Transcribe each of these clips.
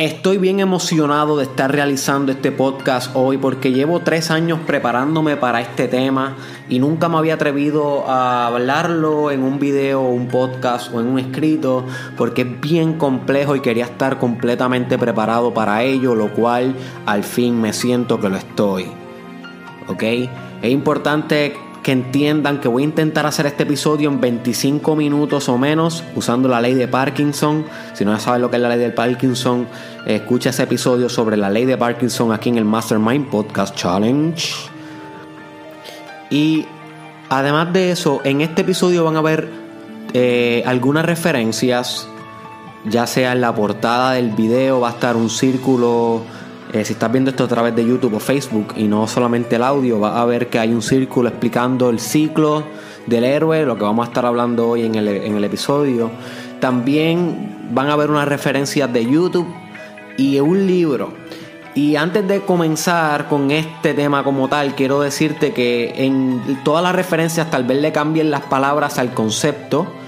Estoy bien emocionado de estar realizando este podcast hoy porque llevo tres años preparándome para este tema y nunca me había atrevido a hablarlo en un video, un podcast o en un escrito porque es bien complejo y quería estar completamente preparado para ello, lo cual al fin me siento que lo estoy. ¿Ok? Es importante que entiendan que voy a intentar hacer este episodio en 25 minutos o menos usando la ley de Parkinson. Si no sabes lo que es la ley de Parkinson, escucha ese episodio sobre la ley de Parkinson aquí en el Mastermind Podcast Challenge. Y además de eso, en este episodio van a ver eh, algunas referencias, ya sea en la portada del video, va a estar un círculo eh, si estás viendo esto a través de YouTube o Facebook y no solamente el audio, vas a ver que hay un círculo explicando el ciclo del héroe, lo que vamos a estar hablando hoy en el, en el episodio. También van a ver unas referencias de YouTube y un libro. Y antes de comenzar con este tema como tal, quiero decirte que en todas las referencias tal vez le cambien las palabras al concepto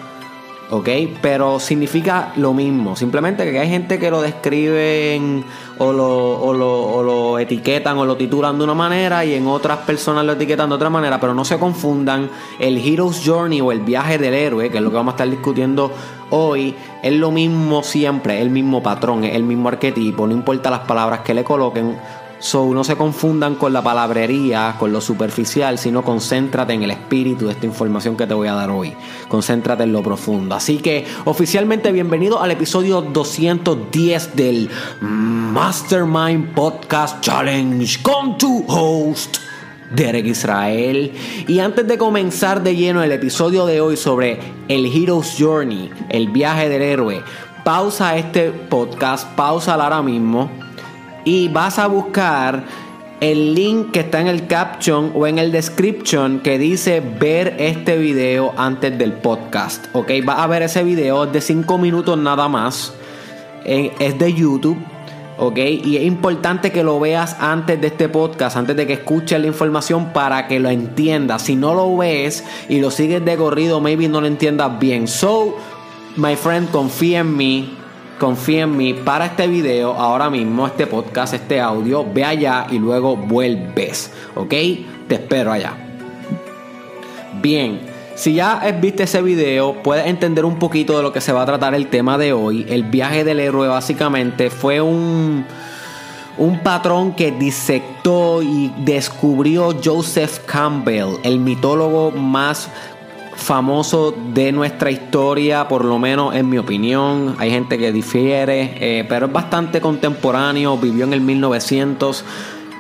¿ok? Pero significa lo mismo, simplemente que hay gente que lo describen o lo, o lo, o lo etiquetan o lo titulan de una manera y en otras personas lo etiquetan de otra manera, pero no se confundan, el Hero's Journey o el viaje del héroe, que es lo que vamos a estar discutiendo hoy, es lo mismo siempre, el mismo patrón, es el mismo arquetipo, no importa las palabras que le coloquen, So, no se confundan con la palabrería, con lo superficial, sino concéntrate en el espíritu de esta información que te voy a dar hoy. Concéntrate en lo profundo. Así que, oficialmente, bienvenido al episodio 210 del Mastermind Podcast Challenge con tu host. Derek Israel. Y antes de comenzar de lleno el episodio de hoy sobre el Hero's Journey, el viaje del héroe, pausa este podcast, pausa ahora mismo y vas a buscar el link que está en el caption o en el description que dice ver este video antes del podcast. Ok, vas a ver ese video de 5 minutos nada más. Eh, es de YouTube. ¿ok? Y es importante que lo veas antes de este podcast, antes de que escuches la información para que lo entiendas. Si no lo ves y lo sigues de corrido, maybe no lo entiendas bien. So, my friend, confía en mí confía en mí para este video, ahora mismo, este podcast, este audio, ve allá y luego vuelves, ¿ok? Te espero allá. Bien, si ya viste ese video, puedes entender un poquito de lo que se va a tratar el tema de hoy. El viaje del héroe básicamente fue un, un patrón que disectó y descubrió Joseph Campbell, el mitólogo más famoso de nuestra historia, por lo menos en mi opinión. Hay gente que difiere, eh, pero es bastante contemporáneo, vivió en el 1900.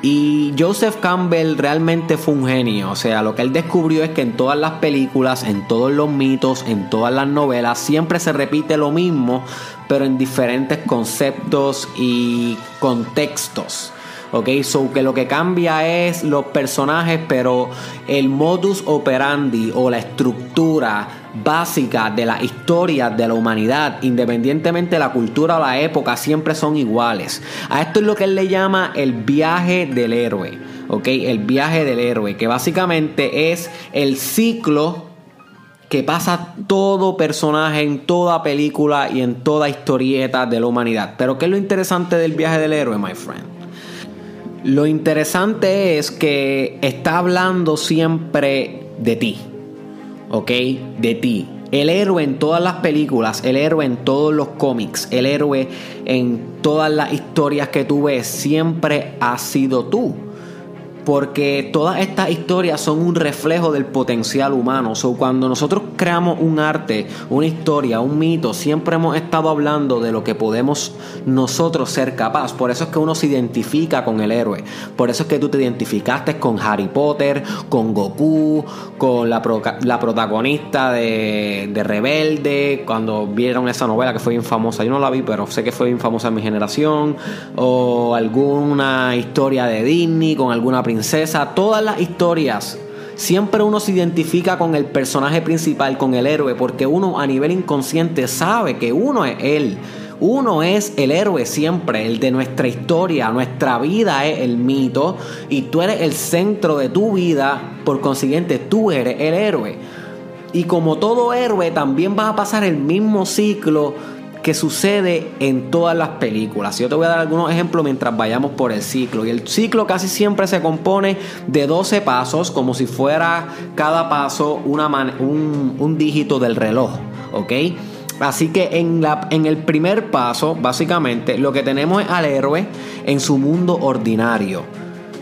Y Joseph Campbell realmente fue un genio, o sea, lo que él descubrió es que en todas las películas, en todos los mitos, en todas las novelas, siempre se repite lo mismo, pero en diferentes conceptos y contextos. ¿Ok? So que lo que cambia es los personajes, pero el modus operandi o la estructura básica de la historia de la humanidad, independientemente de la cultura o la época, siempre son iguales. A esto es lo que él le llama el viaje del héroe, ¿ok? El viaje del héroe, que básicamente es el ciclo que pasa todo personaje en toda película y en toda historieta de la humanidad. Pero ¿qué es lo interesante del viaje del héroe, my friend? Lo interesante es que está hablando siempre de ti, ¿ok? De ti. El héroe en todas las películas, el héroe en todos los cómics, el héroe en todas las historias que tú ves, siempre ha sido tú porque todas estas historias son un reflejo del potencial humano. Cuando nosotros creamos un arte, una historia, un mito, siempre hemos estado hablando de lo que podemos nosotros ser capaz. Por eso es que uno se identifica con el héroe. Por eso es que tú te identificaste con Harry Potter, con Goku, con la, la protagonista de, de, Rebelde, cuando vieron esa novela que fue bien famosa. Yo no la vi, pero sé que fue bien famosa en mi generación. O alguna historia de Disney con alguna princesa, todas las historias. Siempre uno se identifica con el personaje principal, con el héroe, porque uno a nivel inconsciente sabe que uno es él. Uno es el héroe siempre, el de nuestra historia, nuestra vida es el mito y tú eres el centro de tu vida, por consiguiente tú eres el héroe. Y como todo héroe también vas a pasar el mismo ciclo que sucede en todas las películas. Yo te voy a dar algunos ejemplos mientras vayamos por el ciclo. Y el ciclo casi siempre se compone de 12 pasos, como si fuera cada paso un, dígito del reloj. ¿Ok? Así que en, en el primer paso, básicamente, lo que tenemos es al héroe en su mundo ordinario.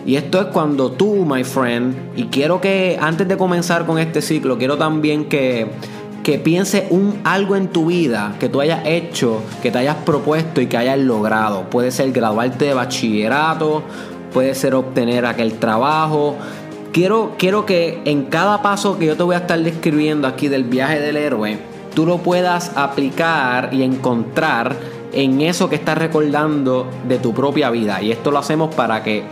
Y esto es cuando tú, my friend, y quiero que antes de comenzar con este ciclo, quiero también que, que pienses un, algo en tu vida que tú hayas hecho, que te hayas propuesto y que hayas logrado. Puede ser graduarte de bachillerato, puede ser obtener aquel trabajo. Quiero, quiero que en cada paso que yo te voy a estar describiendo aquí del viaje del héroe, tú lo puedas aplicar y encontrar en eso que estás recordando de tu propia vida. Y esto lo hacemos para que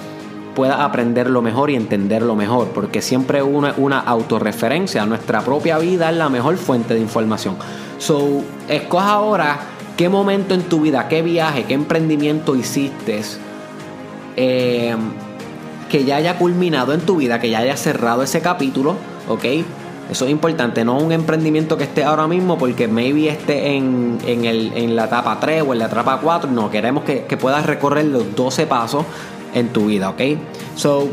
pueda aprenderlo mejor y entenderlo mejor, porque siempre una, una autorreferencia, nuestra propia vida es la mejor fuente de información. So, escoja ahora qué momento en tu vida, qué viaje, qué emprendimiento hiciste eh, que ya haya culminado en tu vida, que ya haya cerrado ese capítulo, ¿ok? Eso es importante, no un emprendimiento que esté ahora mismo porque maybe esté en, en, el, en la etapa 3 o en la etapa 4. No, queremos que, que puedas recorrer los 12 pasos en tu vida, ¿ok? So,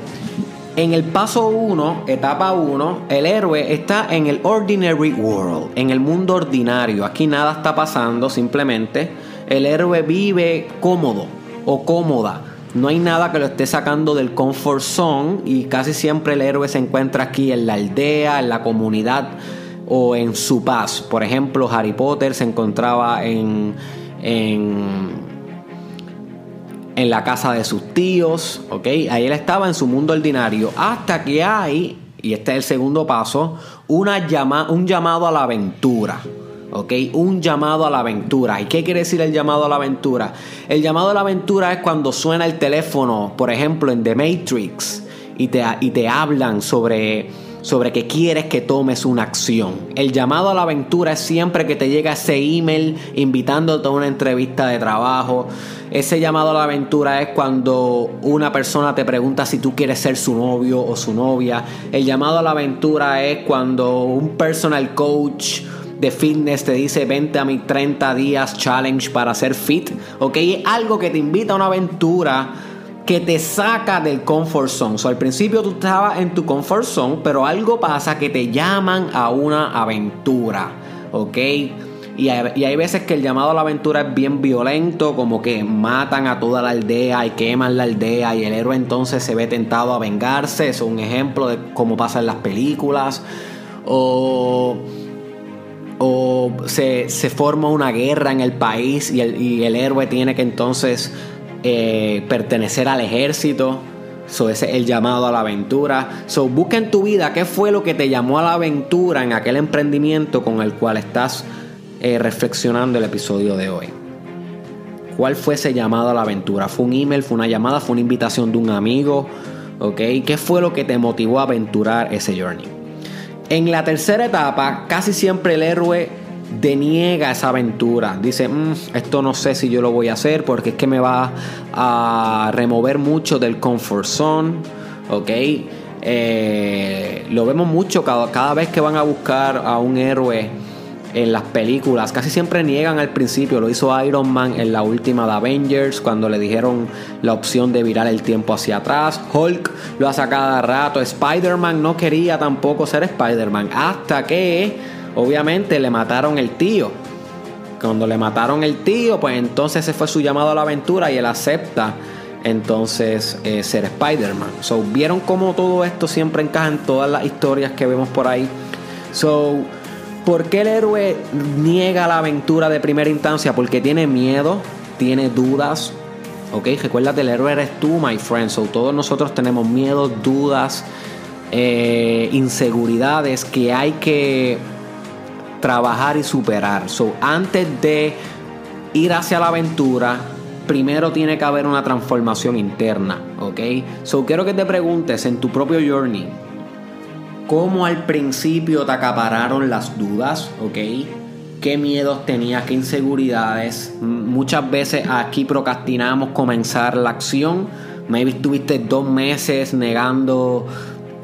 en el paso 1, etapa 1, el héroe está en el ordinary world, en el mundo ordinario. Aquí nada está pasando, simplemente el héroe vive cómodo o cómoda. No hay nada que lo esté sacando del comfort zone y casi siempre el héroe se encuentra aquí en la aldea, en la comunidad o en su paz. Por ejemplo, Harry Potter se encontraba en, en en la casa de sus tíos, ¿ok? Ahí él estaba en su mundo ordinario, hasta que hay, y este es el segundo paso, una llama, un llamado a la aventura. ¿ok? Un llamado a la aventura. ¿Y qué quiere decir el llamado a la aventura? El llamado a la aventura es cuando suena el teléfono, por ejemplo, en The Matrix, y te, y te hablan sobre sobre que quieres que tomes una acción. El llamado a la aventura es siempre que te llega ese email invitándote a una entrevista de trabajo. Ese llamado a la aventura es cuando una persona te pregunta si tú quieres ser su novio o su novia. El llamado a la aventura es cuando un personal coach de fitness te dice vente a mi 30 días challenge para ser fit. Ok, algo que te invita a una aventura que te saca del comfort zone. So, al principio tú estabas en tu comfort zone, pero algo pasa que te llaman a una aventura, ¿ok? Y hay, veces que el llamado a la aventura es bien violento, como que matan a toda la aldea y queman la aldea y el héroe entonces se ve tentado a vengarse. Es un ejemplo de cómo pasa en las películas. O, o se, forma una guerra en el país y el, y el héroe tiene que entonces eh, pertenecer al ejército. So, ese es el llamado a la aventura. So, busca en tu vida qué fue lo que te llamó a la aventura en aquel emprendimiento con el cual estás eh, reflexionando el episodio de hoy. ¿Cuál fue ese llamado a la aventura? ¿Fue un email? ¿Fue una llamada? ¿Fue una invitación de un amigo? ¿Ok? ¿Qué fue lo que te motivó a aventurar ese journey? En la tercera etapa, casi siempre el héroe deniega esa aventura. Dice, mm, esto no sé si yo lo voy a hacer porque es que me va a remover mucho del comfort zone. ¿Ok? Eh, lo vemos mucho cada, cada vez que van a buscar a un héroe en las películas. Casi siempre niegan al principio. Lo hizo Iron Man en la última de Avengers cuando le dijeron la opción de virar el tiempo hacia atrás. Hulk lo hace cada rato. Spider-Man no quería tampoco ser Spider-Man hasta que Obviamente le mataron el tío. Cuando le mataron el tío, pues entonces ese fue su llamado a la aventura y él acepta entonces eh, ser Spider-Man. So, vieron cómo todo esto siempre encaja en todas las historias que vemos por ahí. So, ¿por qué el héroe niega la aventura de primera instancia? Porque tiene miedo, tiene dudas. Ok, recuérdate, el héroe eres tú, my friend. So, todos nosotros tenemos miedo, dudas, eh, inseguridades que hay que trabajar y superar. So, antes de ir hacia la aventura, primero tiene que haber una transformación interna, ¿ok? So, quiero que te preguntes en tu propio journey, ¿cómo al principio te acapararon las dudas, ¿ok? ¿Qué miedos tenías? ¿Qué inseguridades? Muchas veces aquí procrastinamos comenzar la acción. Maybe estuviste dos meses negando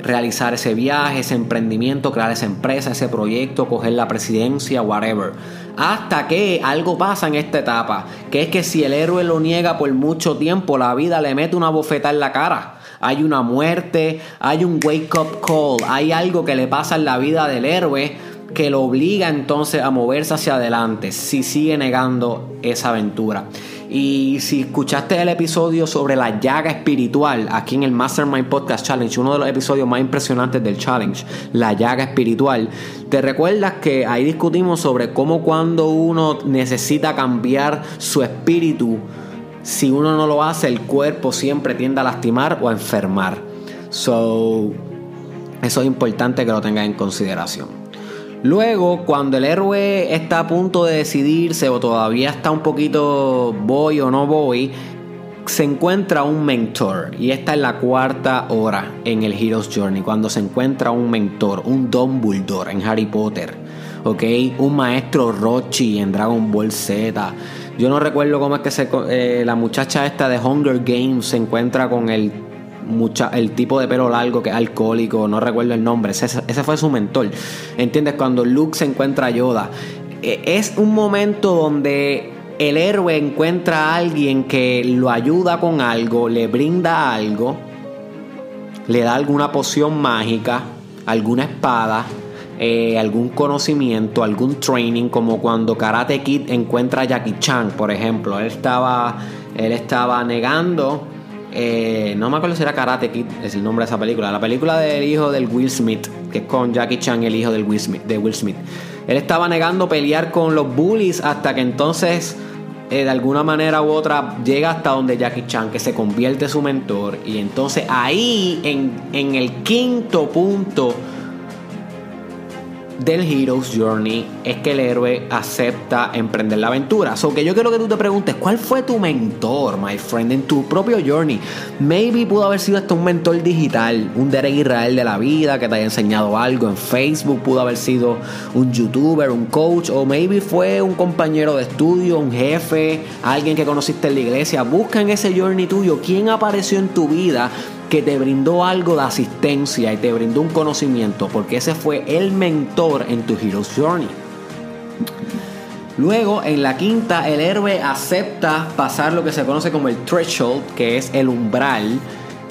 realizar ese viaje, ese emprendimiento, crear esa empresa, ese proyecto, coger la presidencia, whatever. Hasta que algo pasa en esta etapa, que es que si el héroe lo niega por mucho tiempo, la vida le mete una bofeta en la cara. Hay una muerte, hay un wake up call, hay algo que le pasa en la vida del héroe que lo obliga entonces a moverse hacia adelante si sigue negando esa aventura. Y si escuchaste el episodio sobre la llaga espiritual aquí en el Mastermind Podcast Challenge, uno de los episodios más impresionantes del challenge, la llaga espiritual, te recuerdas que ahí discutimos sobre cómo cuando uno necesita cambiar su espíritu, si uno no lo hace, el cuerpo siempre tiende a lastimar o a enfermar. So, eso es importante que lo tengas en consideración. Luego, cuando el héroe está a punto de decidirse o todavía está un poquito voy o no voy, se encuentra un mentor y esta es la cuarta hora en el Hero's Journey cuando se encuentra un mentor, un Dumbledore en Harry Potter, ¿ok? Un maestro Rochi en Dragon Ball Z. Yo no recuerdo cómo es que se, eh, la muchacha esta de Hunger Games se encuentra con el mucha, el tipo de pelo largo que es alcohólico, no recuerdo el nombre, ese, ese fue su mentor. ¿Entiendes? Cuando Luke se encuentra a Yoda. E, es un momento donde el héroe encuentra a alguien que lo ayuda con algo, le brinda algo, le da alguna poción mágica, alguna espada, eh, algún conocimiento, algún training, como cuando Karate Kid encuentra a Jackie Chan, por ejemplo. Él estaba, él estaba negando eh, no me acuerdo si era Karate Kid, es el nombre de esa película. La película del hijo del Will Smith, que es con Jackie Chan, el hijo del Will Smith, de Will Smith. Él estaba negando pelear con los bullies hasta que entonces, eh, de alguna manera u otra, llega hasta donde Jackie Chan, que se convierte en su mentor. Y entonces ahí, en, en el quinto punto del Hero's Journey es que el héroe acepta emprender la aventura. So que yo quiero que tú te preguntes, ¿cuál fue tu mentor, my friend, en tu propio journey? Maybe pudo haber sido hasta un mentor digital, un Derek Israel de la vida que te haya enseñado algo en Facebook, pudo haber sido un youtuber, un coach, o maybe fue un compañero de estudio, un jefe, alguien que conociste en la iglesia. Busca en ese journey tuyo quién apareció en tu vida que te brindó algo de asistencia y te brindó un conocimiento, porque ese fue el mentor en tu Hero's Journey. Luego, en la quinta, el héroe acepta pasar lo que se conoce como el threshold, que es el umbral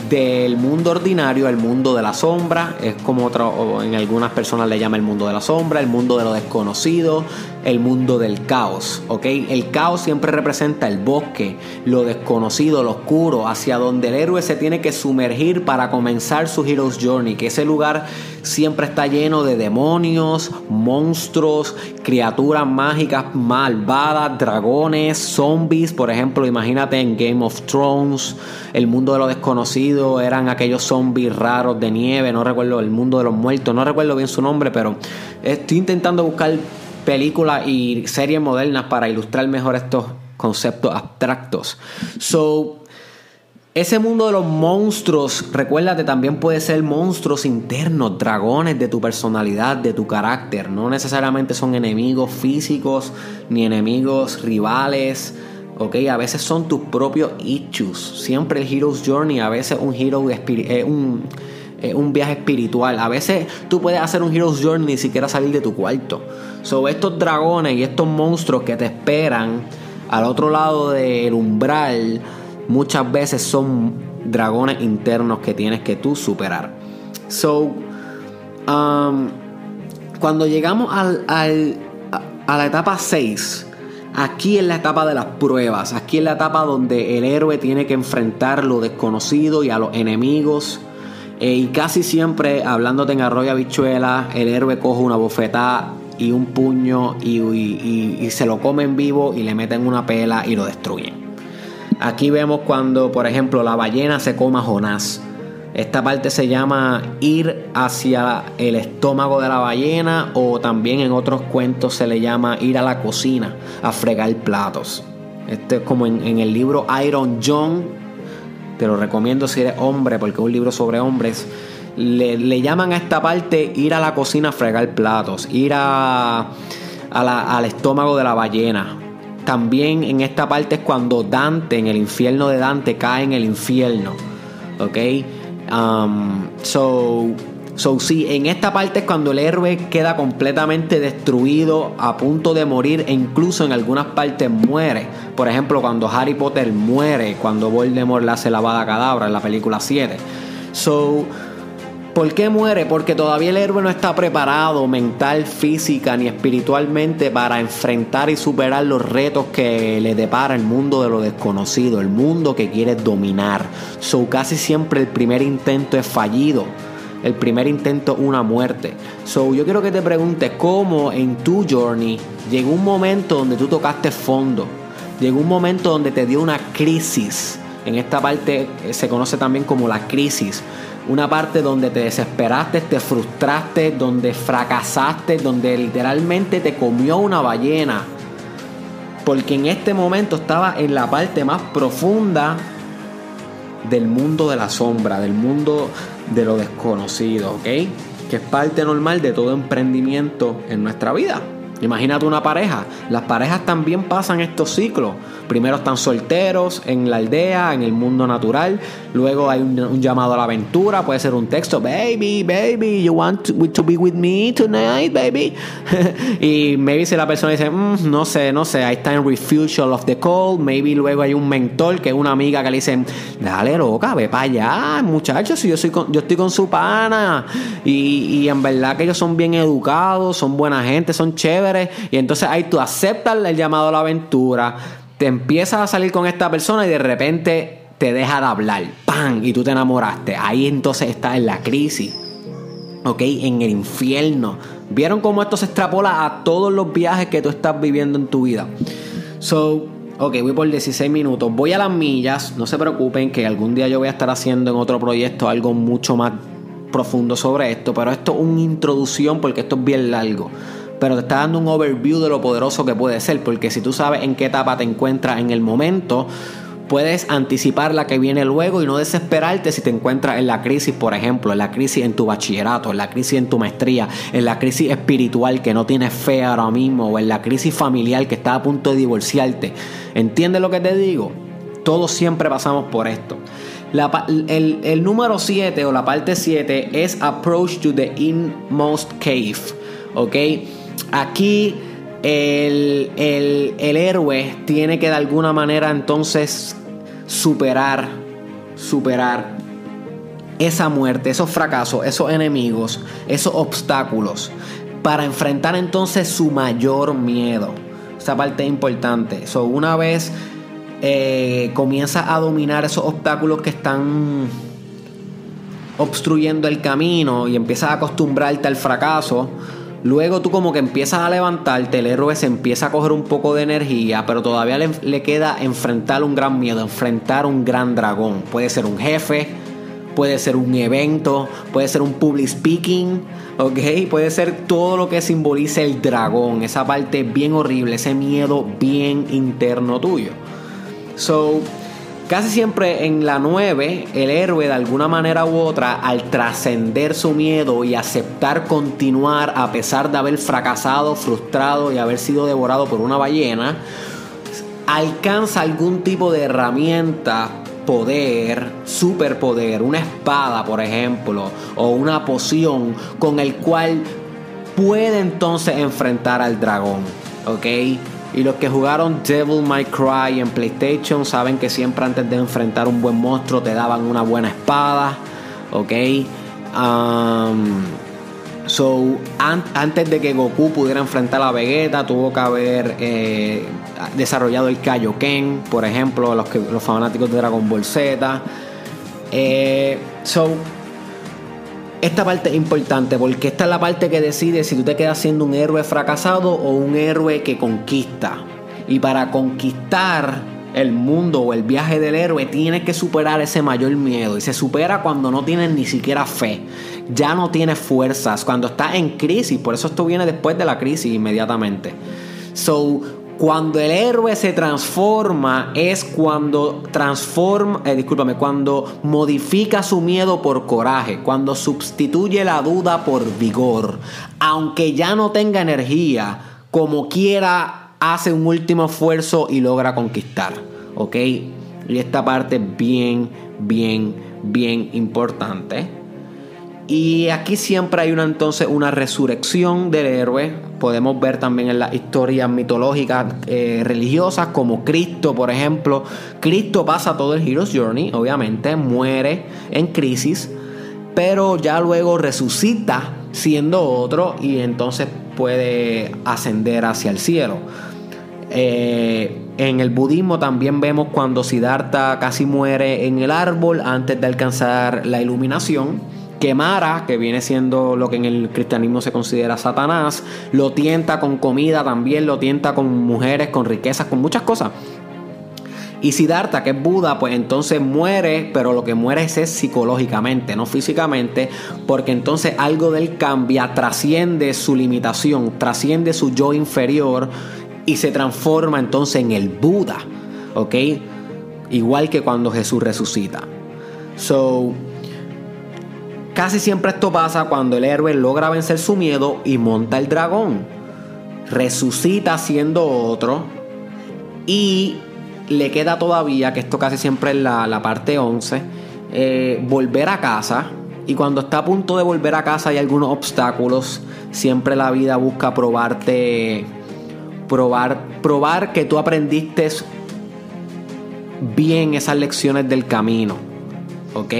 del mundo ordinario al mundo de la sombra. Es como otro, en algunas personas le llama el mundo de la sombra, el mundo de lo desconocido, el mundo del caos. ¿ok? El caos siempre representa el bosque, lo desconocido, lo oscuro, hacia donde el héroe se tiene que sumergir para comenzar su Hero's Journey. Que ese lugar siempre está lleno de demonios, monstruos, criaturas mágicas malvadas, dragones, zombies. Por ejemplo, imagínate en Game of Thrones, el mundo de lo desconocido eran aquellos zombies raros de nieve. No recuerdo el mundo de los muertos, no recuerdo bien su nombre, pero estoy intentando buscar películas y series modernas para ilustrar mejor estos conceptos abstractos. So, ese mundo de los monstruos, recuérdate, también puede ser monstruos internos, dragones de tu personalidad, de tu carácter. No necesariamente son enemigos físicos ni enemigos rivales. Ok, a veces son tus propios issues. Siempre el Hero's Journey, a veces un hero es un un viaje espiritual. A veces tú puedes hacer un Hero's Journey ni siquiera salir de tu cuarto. Sobre estos dragones y estos monstruos que te esperan al otro lado del umbral, muchas veces son dragones internos que tienes que tú superar. So, um, cuando llegamos a, la etapa 6, Aquí es la etapa de las pruebas, aquí es la etapa donde el héroe tiene que enfrentar lo desconocido y a los enemigos eh, y casi siempre, hablándote en arroyo habichuela, el héroe coge una bofetada y un puño y, se lo come en vivo y le meten una pela y lo destruyen. Aquí vemos cuando, por ejemplo, la ballena se come a Jonás. Esta parte se llama ir hacia el estómago de la ballena o también en otros cuentos se le llama ir a la cocina a fregar platos. Este es como en, en el libro Iron John te lo recomiendo si eres hombre, porque es un libro sobre hombres. Le, llaman a esta parte ir a la cocina a fregar platos, ir a, al estómago de la ballena. También en esta parte es cuando Dante, en el infierno de Dante, cae en el infierno. ¿Ok? Um, so, so, sí, en esta parte es cuando el héroe queda completamente destruido, a punto de morir, e incluso en algunas partes muere. Por ejemplo, cuando Harry Potter muere, cuando Voldemort le hace lavada cadabra en la película 7. So, ¿Por qué muere? Porque todavía el héroe no está preparado mental, física ni espiritualmente para enfrentar y superar los retos que le depara el mundo de lo desconocido, el mundo que quiere dominar. So casi siempre el primer intento es fallido. El primer intento una muerte. So yo quiero que te preguntes cómo en tu journey llegó un momento donde tú tocaste fondo. Llegó un momento donde te dio una crisis. En esta parte eh, se conoce también como la crisis una parte donde te desesperaste, te frustraste, donde fracasaste, donde literalmente te comió una ballena. Porque en este momento estaba en la parte más profunda del mundo de la sombra, del mundo de lo desconocido, ¿ok? Que es parte normal de todo emprendimiento en nuestra vida. Imagínate una pareja. Las parejas también pasan estos ciclos. Primero están solteros en la aldea, en el mundo natural. Luego hay un, llamado a la aventura. Puede ser un texto, baby, baby, you want to, be with me tonight, baby. y maybe si la persona dice, mm, no sé, no sé, I está en refusal of the call. Maybe luego hay un mentor que es una amiga que le dice, dale loca, ve para allá, muchachos, si yo, soy yo estoy con su pana. Y en verdad que ellos son bien educados, son buena gente, son chéveres. Y entonces ahí tú aceptas el llamado a la aventura te empiezas a salir con esta persona y de repente te deja de hablar, ¡pam! Y tú te enamoraste. Ahí entonces estás en la crisis, ¿ok? En el infierno. ¿Vieron cómo esto se extrapola a todos los viajes que tú estás viviendo en tu vida? So, ok, voy por 16 minutos. Voy a las millas. No se preocupen que algún día yo voy a estar haciendo en otro proyecto algo mucho más profundo sobre esto. Pero esto es una introducción porque esto es bien largo pero te está dando un overview de lo poderoso que puede ser, porque si tú sabes en qué etapa te encuentras en el momento, puedes anticipar la que viene luego y no desesperarte si te encuentras en la crisis, por ejemplo, en la crisis en tu bachillerato, en la crisis en tu maestría, en la crisis espiritual que no tienes fe ahora mismo, o en la crisis familiar que está a punto de divorciarte. ¿Entiendes lo que te digo? Todos siempre pasamos por esto. el, el número 7 o la parte 7 es Approach to the Inmost Cave. ¿Ok? Aquí el, héroe tiene que de alguna manera entonces superar, superar esa muerte, esos fracasos, esos enemigos, esos obstáculos, para enfrentar entonces su mayor miedo. Esa parte es importante. So, una vez eh, comienza a dominar esos obstáculos que están obstruyendo el camino y empiezas a acostumbrarte al fracaso, Luego tú como que empiezas a levantarte, el héroe se empieza a coger un poco de energía, pero todavía le, queda enfrentar un gran miedo, enfrentar un gran dragón. Puede ser un jefe, puede ser un evento, puede ser un public speaking, ¿ok? Puede ser todo lo que simbolice el dragón, esa parte bien horrible, ese miedo bien interno tuyo. So, Casi siempre en la 9, el héroe de alguna manera u otra, al trascender su miedo y aceptar continuar a pesar de haber fracasado, frustrado y haber sido devorado por una ballena, alcanza algún tipo de herramienta, poder, superpoder, una espada por ejemplo, o una poción con el cual puede entonces enfrentar al dragón. ¿Ok? Y los que jugaron Devil May Cry en PlayStation saben que siempre antes de enfrentar un buen monstruo te daban una buena espada. ¿Ok? Um, so, antes de que Goku pudiera enfrentar a Vegeta, tuvo que haber eh, desarrollado el Kaioken, por ejemplo, los, que, los fanáticos de Dragon Ball Z. Eh, so, esta parte es importante porque esta es la parte que decide si tú te quedas siendo un héroe fracasado o un héroe que conquista. Y para conquistar el mundo o el viaje del héroe tienes que superar ese mayor miedo. Y se supera cuando no tienes ni siquiera fe. Ya no tienes fuerzas. Cuando estás en crisis. Por eso esto viene después de la crisis inmediatamente. So, cuando el héroe se transforma es cuando transforma, eh, discúlpame, cuando modifica su miedo por coraje, cuando sustituye la duda por vigor, aunque ya no tenga energía, como quiera hace un último esfuerzo y logra conquistar, ¿ok? Y esta parte es bien, bien, bien importante. Y aquí siempre hay una entonces una resurrección del héroe. Podemos ver también en las historias mitológicas eh, religiosas como Cristo, por ejemplo. Cristo pasa todo el Hero's Journey, obviamente, muere en crisis, pero ya luego resucita siendo otro y entonces puede ascender hacia el cielo. Eh, en el budismo también vemos cuando Siddhartha casi muere en el árbol antes de alcanzar la iluminación que Mara, que viene siendo lo que en el cristianismo se considera Satanás, lo tienta con comida también, lo tienta con mujeres, con riquezas, con muchas cosas. Y Siddhartha, que es Buda, pues entonces muere, pero lo que muere es, es, psicológicamente, no físicamente, porque entonces algo de él cambia, trasciende su limitación, trasciende su yo inferior y se transforma entonces en el Buda, ¿ok? Igual que cuando Jesús resucita. So, Casi siempre esto pasa cuando el héroe logra vencer su miedo y monta el dragón. Resucita siendo otro. Y le queda todavía, que esto casi siempre es la, parte 11, eh, volver a casa. Y cuando está a punto de volver a casa hay algunos obstáculos. Siempre la vida busca probarte, probar, probar que tú aprendiste bien esas lecciones del camino. ¿Ok?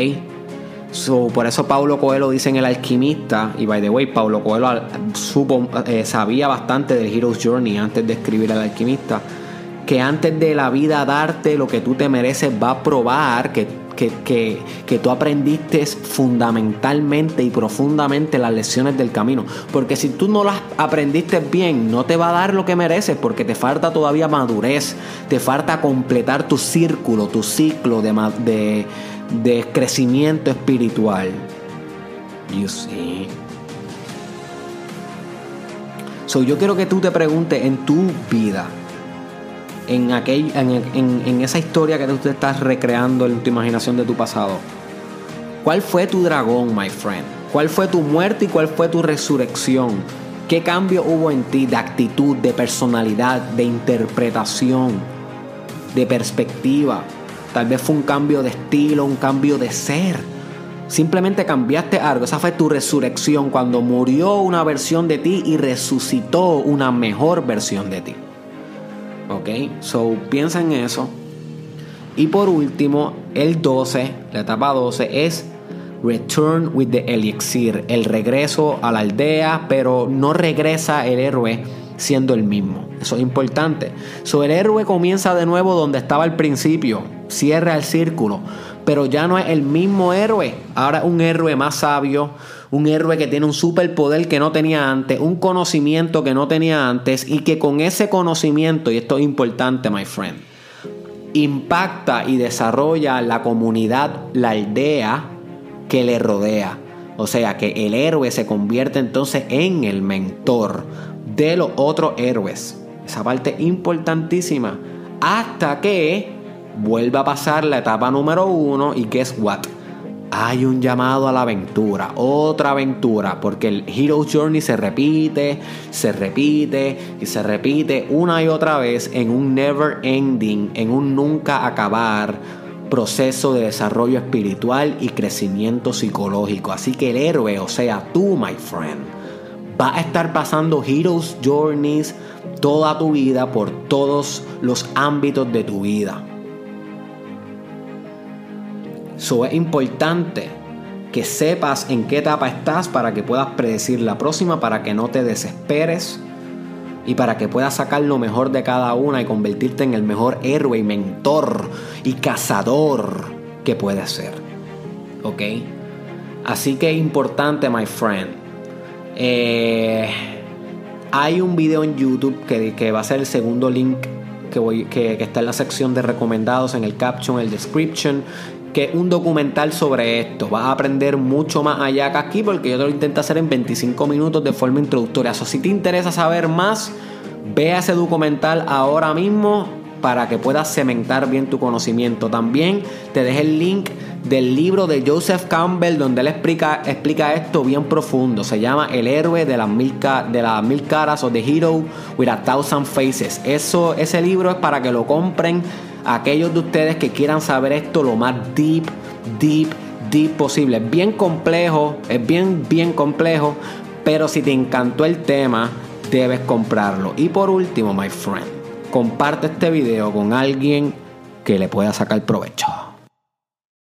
Por eso Paulo Coelho dice en El Alquimista, y by the way, Paulo Coelho supo, eh, sabía bastante del Hero's Journey antes de escribir El Alquimista, que antes de la vida darte lo que tú te mereces va a probar que, que, que, tú aprendiste fundamentalmente y profundamente las lecciones del camino. Porque si tú no las aprendiste bien, no te va a dar lo que mereces porque te falta todavía madurez, te falta completar tu círculo, tu ciclo de, de de crecimiento espiritual. You see. So, yo quiero que tú te preguntes en tu vida, en, aquel, en, esa historia que tú estás recreando en tu imaginación de tu pasado, ¿cuál fue tu dragón, my friend? ¿Cuál fue tu muerte y cuál fue tu resurrección? ¿Qué cambio hubo en ti de actitud, de personalidad, de interpretación, de perspectiva? Tal vez fue un cambio de estilo, un cambio de ser. Simplemente cambiaste algo. Esa fue tu resurrección cuando murió una versión de ti y resucitó una mejor versión de ti. ¿Ok? So piensa en eso. Y por último, el 12, la etapa 12 es Return with the Elixir, el regreso a la aldea, pero no regresa el héroe siendo el mismo. Eso es importante. So, el héroe comienza de nuevo donde estaba al principio, cierra el círculo, pero ya no es el mismo héroe. Ahora es un héroe más sabio, un héroe que tiene un superpoder que no tenía antes, un conocimiento que no tenía antes y que con ese conocimiento, y esto es importante, my friend, impacta y desarrolla la comunidad, la aldea que le rodea. O sea que el héroe se convierte entonces en el mentor de los otros héroes. Esa parte importantísima. Hasta que vuelva a pasar la etapa número uno y guess what? Hay un llamado a la aventura, otra aventura, porque el Hero's Journey se repite, se repite y se repite una y otra vez en un never ending, en un nunca acabar proceso de desarrollo espiritual y crecimiento psicológico. Así que el héroe, o sea, tú, my friend, va a estar pasando Heroes Journeys toda tu vida por todos los ámbitos de tu vida. Eso es importante que sepas en qué etapa estás para que puedas predecir la próxima, para que no te desesperes y para que puedas sacar lo mejor de cada una y convertirte en el mejor héroe y mentor y cazador que puedes ser. ¿Ok? Así que es importante, my friend, eh, hay un video en YouTube que, va a ser el segundo link que, voy, que, está en la sección de recomendados, en el caption, el description, que un documental sobre esto. Vas a aprender mucho más allá que aquí porque yo te lo intento hacer en 25 minutos de forma introductoria. So, si te interesa saber más, ve a ese documental ahora mismo para que puedas cementar bien tu conocimiento. También te dejo el link del libro de Joseph Campbell, donde él explica, explica esto bien profundo. Se llama El héroe de las mil, de las mil caras o The Hero with a Thousand Faces. Eso, ese libro es para que lo compren aquellos de ustedes que quieran saber esto lo más deep, deep, deep posible. Es bien complejo, es bien, bien complejo, pero si te encantó el tema, debes comprarlo. Y por último, my friend, comparte este video con alguien que le pueda sacar provecho.